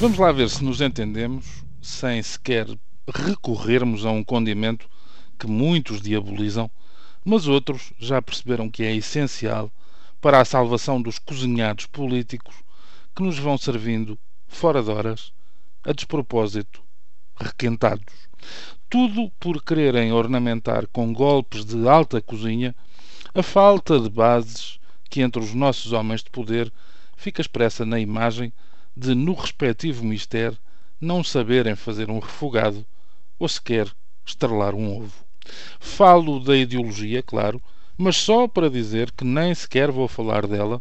Vamos lá ver se nos entendemos sem sequer recorrermos a um condimento que muitos diabolizam, mas outros já perceberam que é essencial para a salvação dos cozinhados políticos que nos vão servindo fora de horas, a despropósito, requentados. Tudo por quererem ornamentar com golpes de alta cozinha a falta de bases que entre os nossos homens de poder fica expressa na imagem de, no respectivo mistério, não saberem fazer um refogado ou sequer estrelar um ovo. Falo da ideologia, claro, mas só para dizer que nem sequer vou falar dela,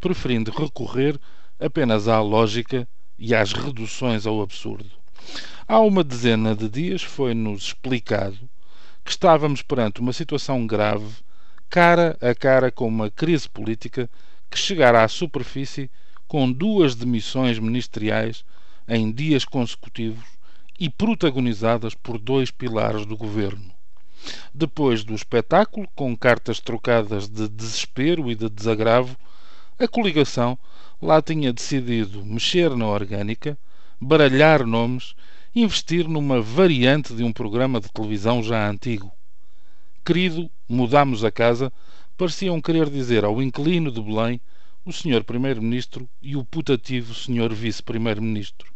preferindo recorrer apenas à lógica e às reduções ao absurdo. Há uma dezena de dias foi-nos explicado que estávamos perante uma situação grave, cara a cara com uma crise política que chegará à superfície com duas demissões ministeriais em dias consecutivos e protagonizadas por dois pilares do governo. Depois do espetáculo, com cartas trocadas de desespero e de desagravo, a coligação lá tinha decidido mexer na orgânica, baralhar nomes, investir numa variante de um programa de televisão já antigo. Querido, mudamos a casa, pareciam querer dizer ao inquilino de Belém o Sr. Primeiro-Ministro e o putativo Sr. Vice-Primeiro-Ministro.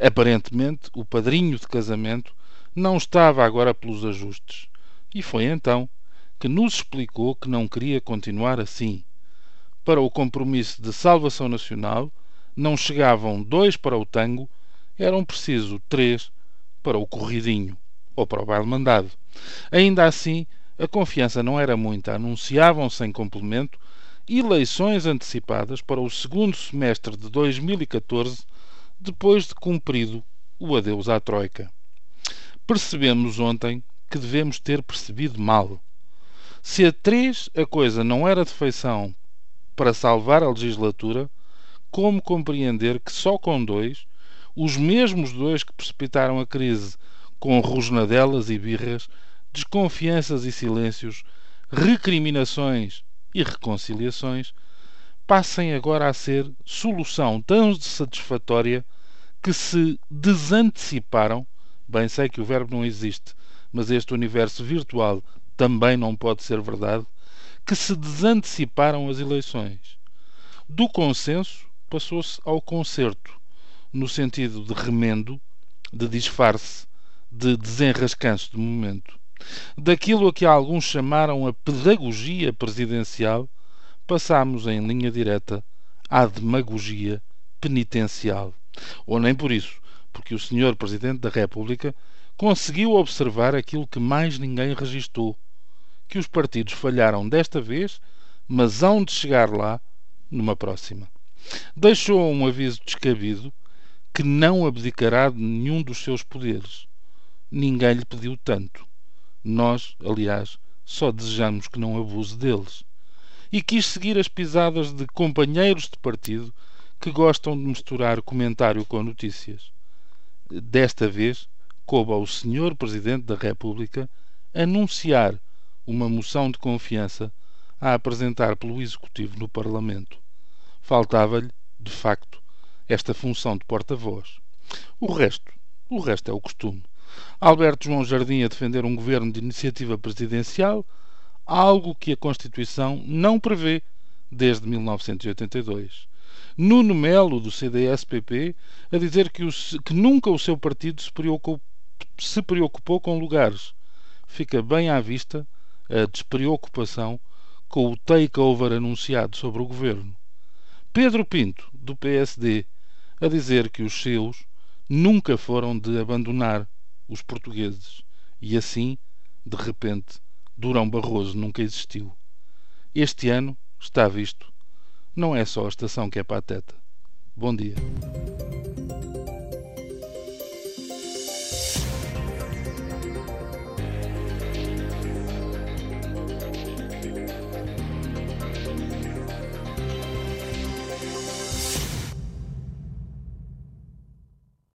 Aparentemente, o padrinho de casamento não estava agora pelos ajustes. E foi então que nos explicou que não queria continuar assim. Para o compromisso de salvação nacional, não chegavam dois para o tango, eram preciso três para o corridinho ou para o baile mandado. Ainda assim, a confiança não era muita. Anunciavam sem complemento eleições antecipadas para o segundo semestre de 2014, depois de cumprido o adeus à Troika. Percebemos ontem que devemos ter percebido mal. Se a três a coisa não era de feição para salvar a legislatura, como compreender que só com dois, os mesmos dois que precipitaram a crise com rosnadelas e birras, desconfianças e silêncios, recriminações e reconciliações passem agora a ser solução tão satisfatória que se desanteciparam. Bem sei que o verbo não existe, mas este universo virtual também não pode ser verdade. Que se desanteciparam as eleições. Do consenso passou-se ao concerto, no sentido de remendo, de disfarce, de desenrascanço de momento. Daquilo a que alguns chamaram a pedagogia presidencial, passámos em linha direta à demagogia penitencial. Ou nem por isso, porque o Sr. Presidente da República conseguiu observar aquilo que mais ninguém registou: que os partidos falharam desta vez, mas hão de chegar lá numa próxima. Deixou um aviso descabido que não abdicará de nenhum dos seus poderes. Ninguém lhe pediu tanto. Nós, aliás, só desejamos que não abuse deles. E quis seguir as pisadas de companheiros de partido que gostam de misturar comentário com notícias. Desta vez, coube ao Sr. Presidente da República anunciar uma moção de confiança a apresentar pelo Executivo no Parlamento. Faltava-lhe, de facto, esta função de porta-voz. O resto, o resto é o costume. Alberto João Jardim a defender um governo de iniciativa presidencial, algo que a Constituição não prevê desde 1982. Nuno Melo, do CDS-PP, a dizer que, o, que, nunca o seu partido se preocupou, se preocupou com lugares. Fica bem à vista a despreocupação com o takeover anunciado sobre o governo. Pedro Pinto, do PSD, a dizer que os seus nunca foram de abandonar os portugueses. E assim, de repente, Durão Barroso nunca existiu. Este ano, está visto, não é só a estação que é pateta. Bom dia.